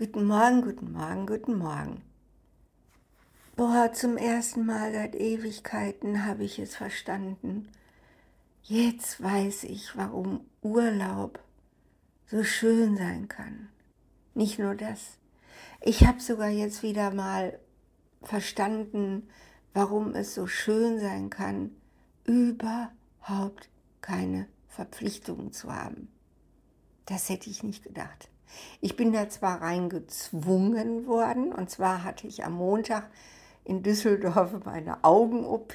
Guten Morgen, guten Morgen, guten Morgen. Boah, zum ersten Mal seit Ewigkeiten habe ich es verstanden. Jetzt weiß ich, warum Urlaub so schön sein kann. Nicht nur das. Ich habe sogar jetzt wieder mal verstanden, warum es so schön sein kann, überhaupt keine Verpflichtungen zu haben. Das hätte ich nicht gedacht. Ich bin da zwar reingezwungen worden, und zwar hatte ich am Montag in Düsseldorf meine Augen-OP.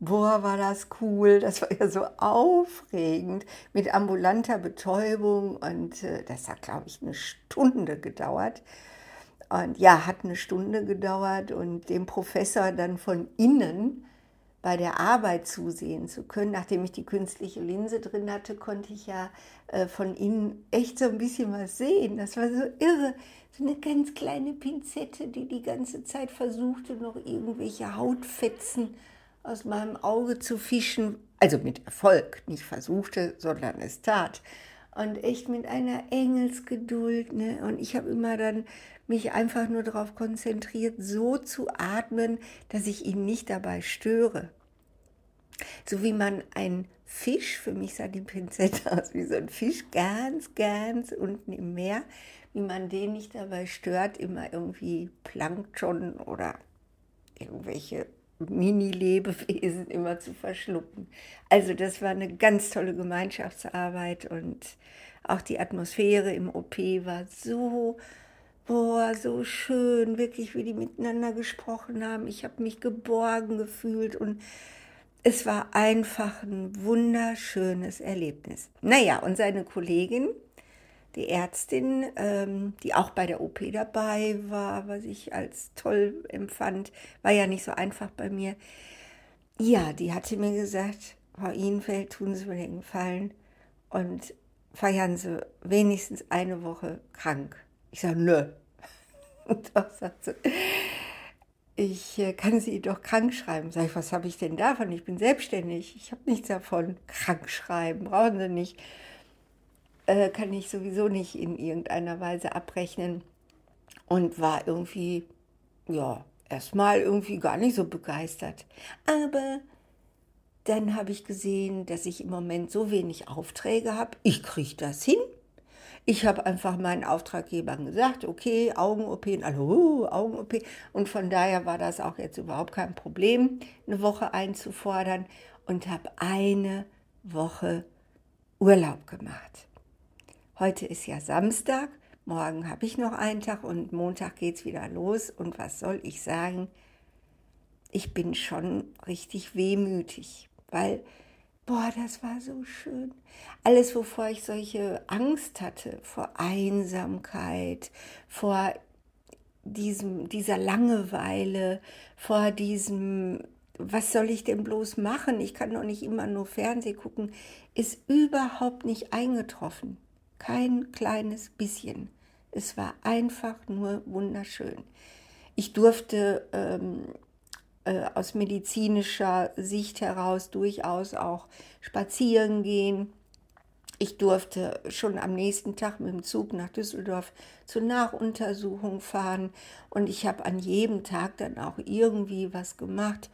Boah, war das cool. Das war ja so aufregend mit ambulanter Betäubung und äh, das hat, glaube ich, eine Stunde gedauert. Und ja, hat eine Stunde gedauert und dem Professor dann von innen bei der Arbeit zusehen zu können. Nachdem ich die künstliche Linse drin hatte, konnte ich ja äh, von innen echt so ein bisschen was sehen. Das war so irre. So eine ganz kleine Pinzette, die die ganze Zeit versuchte, noch irgendwelche Hautfetzen aus meinem Auge zu fischen. Also mit Erfolg, nicht versuchte, sondern es tat. Und echt mit einer Engelsgeduld. Ne? Und ich habe immer dann mich einfach nur darauf konzentriert, so zu atmen, dass ich ihn nicht dabei störe. So wie man ein Fisch, für mich sah die Pinzette aus wie so ein Fisch, ganz, ganz unten im Meer, wie man den nicht dabei stört, immer irgendwie Plankton oder irgendwelche Mini-Lebewesen immer zu verschlucken. Also das war eine ganz tolle Gemeinschaftsarbeit und auch die Atmosphäre im OP war so boah, so schön, wirklich, wie die miteinander gesprochen haben. Ich habe mich geborgen gefühlt und es war einfach ein wunderschönes Erlebnis. Naja, und seine Kollegin, die Ärztin, ähm, die auch bei der OP dabei war, was ich als toll empfand, war ja nicht so einfach bei mir. Ja, die hatte mir gesagt, Frau Ihnfeld, tun Sie mir den Gefallen und feiern Sie wenigstens eine Woche krank. Ich sage, nö. Und doch sagt sie, ich äh, kann Sie doch krank schreiben. Sag ich, was habe ich denn davon? Ich bin selbstständig. Ich habe nichts davon. Krank schreiben, brauchen Sie nicht. Äh, kann ich sowieso nicht in irgendeiner Weise abrechnen. Und war irgendwie, ja, erstmal irgendwie gar nicht so begeistert. Aber dann habe ich gesehen, dass ich im Moment so wenig Aufträge habe. Ich kriege das hin. Ich habe einfach meinen Auftraggebern gesagt, okay, Augen-OP, hallo, Augen-OP. Und von daher war das auch jetzt überhaupt kein Problem, eine Woche einzufordern und habe eine Woche Urlaub gemacht. Heute ist ja Samstag, morgen habe ich noch einen Tag und Montag geht es wieder los. Und was soll ich sagen? Ich bin schon richtig wehmütig, weil Boah, das war so schön. Alles, wovor ich solche Angst hatte, vor Einsamkeit, vor diesem, dieser Langeweile, vor diesem, was soll ich denn bloß machen? Ich kann doch nicht immer nur Fernsehen gucken, ist überhaupt nicht eingetroffen. Kein kleines bisschen. Es war einfach nur wunderschön. Ich durfte ähm, äh, aus medizinischer Sicht heraus durchaus auch spazieren gehen. Ich durfte schon am nächsten Tag mit dem Zug nach Düsseldorf zur Nachuntersuchung fahren und ich habe an jedem Tag dann auch irgendwie was gemacht,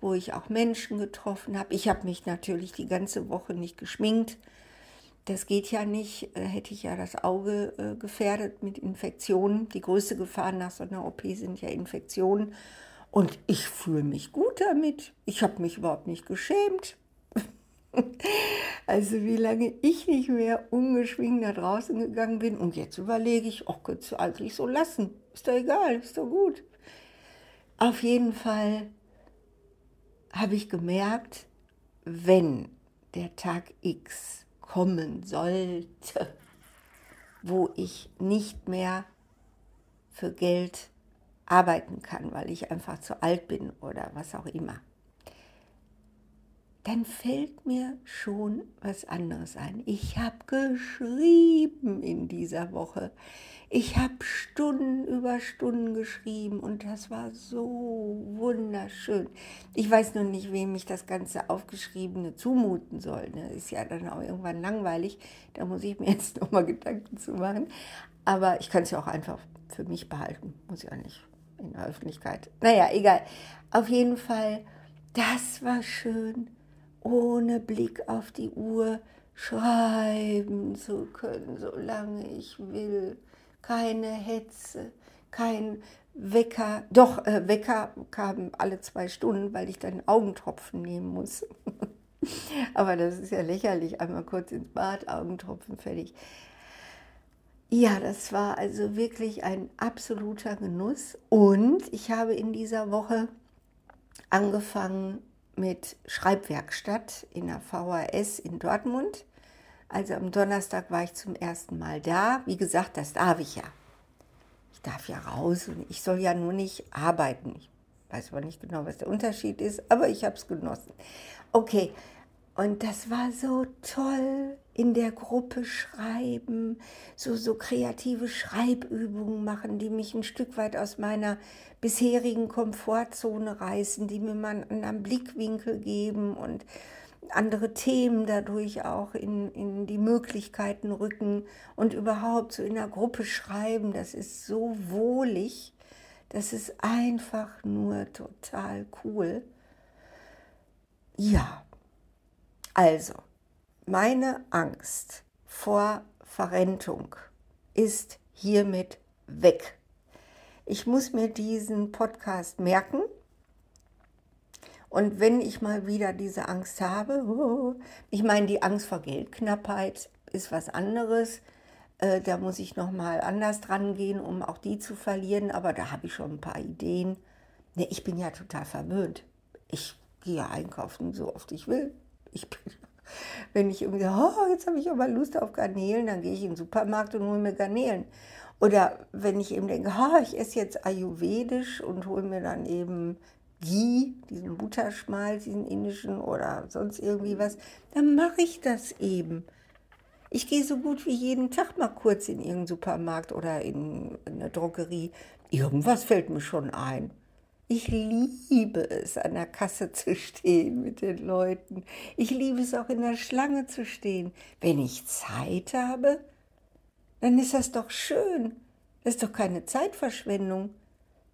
wo ich auch Menschen getroffen habe. Ich habe mich natürlich die ganze Woche nicht geschminkt. Das geht ja nicht, äh, hätte ich ja das Auge äh, gefährdet mit Infektionen. Die größte Gefahr nach so einer OP sind ja Infektionen. Und ich fühle mich gut damit. Ich habe mich überhaupt nicht geschämt. Also wie lange ich nicht mehr ungeschwingt nach draußen gegangen bin. Und jetzt überlege ich, ach, könntest du eigentlich so lassen. Ist doch egal, ist doch gut. Auf jeden Fall habe ich gemerkt, wenn der Tag X kommen sollte, wo ich nicht mehr für Geld arbeiten kann, weil ich einfach zu alt bin oder was auch immer, dann fällt mir schon was anderes ein. Ich habe geschrieben in dieser Woche. Ich habe Stunden über Stunden geschrieben und das war so wunderschön. Ich weiß noch nicht, wem ich das ganze Aufgeschriebene zumuten soll. Ne? Ist ja dann auch irgendwann langweilig. Da muss ich mir jetzt nochmal Gedanken zu machen. Aber ich kann es ja auch einfach für mich behalten. Muss ich auch nicht in der Öffentlichkeit. Naja, egal. Auf jeden Fall, das war schön, ohne Blick auf die Uhr schreiben zu können, solange ich will. Keine Hetze, kein Wecker. Doch, äh, Wecker kamen alle zwei Stunden, weil ich dann Augentropfen nehmen muss. Aber das ist ja lächerlich. Einmal kurz ins Bad, Augentropfen, fertig. Ja, das war also wirklich ein absoluter Genuss. Und ich habe in dieser Woche angefangen mit Schreibwerkstatt in der VHS in Dortmund. Also am Donnerstag war ich zum ersten Mal da. Wie gesagt, das darf ich ja. Ich darf ja raus und ich soll ja nur nicht arbeiten. Ich weiß aber nicht genau, was der Unterschied ist, aber ich habe es genossen. Okay, und das war so toll, in der Gruppe schreiben, so, so kreative Schreibübungen machen, die mich ein Stück weit aus meiner bisherigen Komfortzone reißen, die mir mal einen anderen Blickwinkel geben und andere Themen dadurch auch in, in die Möglichkeiten rücken. Und überhaupt so in der Gruppe schreiben, das ist so wohlig, das ist einfach nur total cool. Ja, also, meine Angst vor Verrentung ist hiermit weg. Ich muss mir diesen Podcast merken. Und wenn ich mal wieder diese Angst habe, ich meine, die Angst vor Geldknappheit ist was anderes. Äh, da muss ich noch mal anders dran gehen, um auch die zu verlieren. Aber da habe ich schon ein paar Ideen. Ne, ich bin ja total verwöhnt. Ich gehe einkaufen so oft ich will ich bin, wenn ich irgendwie, oh, jetzt habe ich aber Lust auf Garnelen, dann gehe ich in den Supermarkt und hole mir Garnelen. Oder wenn ich eben denke, oh, ich esse jetzt Ayurvedisch und hole mir dann eben Ghee, diesen Butterschmalz, diesen indischen oder sonst irgendwie was, dann mache ich das eben. Ich gehe so gut wie jeden Tag mal kurz in irgendeinen Supermarkt oder in eine Drogerie. Irgendwas fällt mir schon ein. Ich liebe es, an der Kasse zu stehen mit den Leuten. Ich liebe es auch in der Schlange zu stehen. Wenn ich Zeit habe, dann ist das doch schön. Das ist doch keine Zeitverschwendung.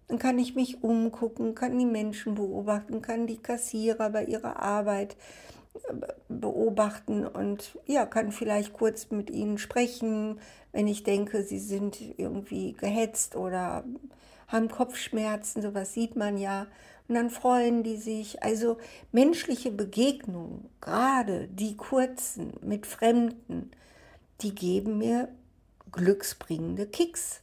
Dann kann ich mich umgucken, kann die Menschen beobachten, kann die Kassierer bei ihrer Arbeit äh, beobachten und ja, kann vielleicht kurz mit ihnen sprechen, wenn ich denke, sie sind irgendwie gehetzt oder haben Kopfschmerzen, sowas sieht man ja. Und dann freuen die sich. Also menschliche Begegnungen, gerade die kurzen mit Fremden, die geben mir glücksbringende Kicks.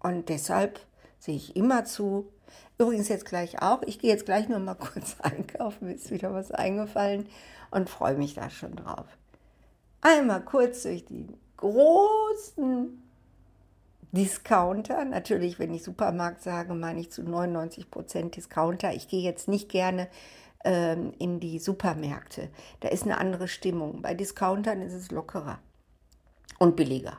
Und deshalb sehe ich immer zu. Übrigens jetzt gleich auch. Ich gehe jetzt gleich noch mal kurz einkaufen. Mir ist wieder was eingefallen und freue mich da schon drauf. Einmal kurz durch die großen Discounter. Natürlich, wenn ich Supermarkt sage, meine ich zu 99 Prozent Discounter. Ich gehe jetzt nicht gerne ähm, in die Supermärkte. Da ist eine andere Stimmung. Bei Discountern ist es lockerer und billiger.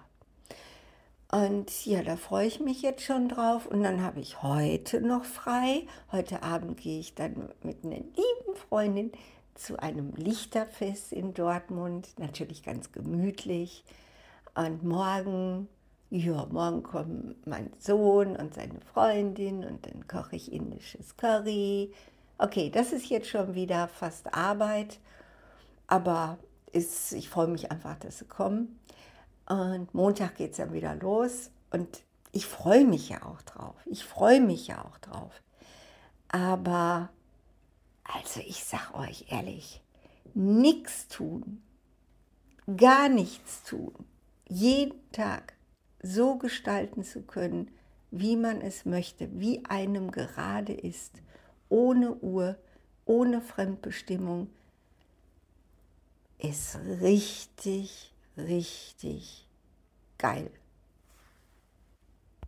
Und ja, da freue ich mich jetzt schon drauf. Und dann habe ich heute noch frei. Heute Abend gehe ich dann mit einer lieben Freundin zu einem Lichterfest in Dortmund. Natürlich ganz gemütlich. Und morgen ja, morgen kommen mein Sohn und seine Freundin und dann koche ich indisches Curry. Okay, das ist jetzt schon wieder fast Arbeit, aber ist, ich freue mich einfach, dass sie kommen. Und Montag geht es dann wieder los und ich freue mich ja auch drauf. Ich freue mich ja auch drauf. Aber, also ich sag euch ehrlich, nichts tun, gar nichts tun, jeden Tag so gestalten zu können, wie man es möchte, wie einem gerade ist, ohne Uhr, ohne Fremdbestimmung, ist richtig, richtig geil.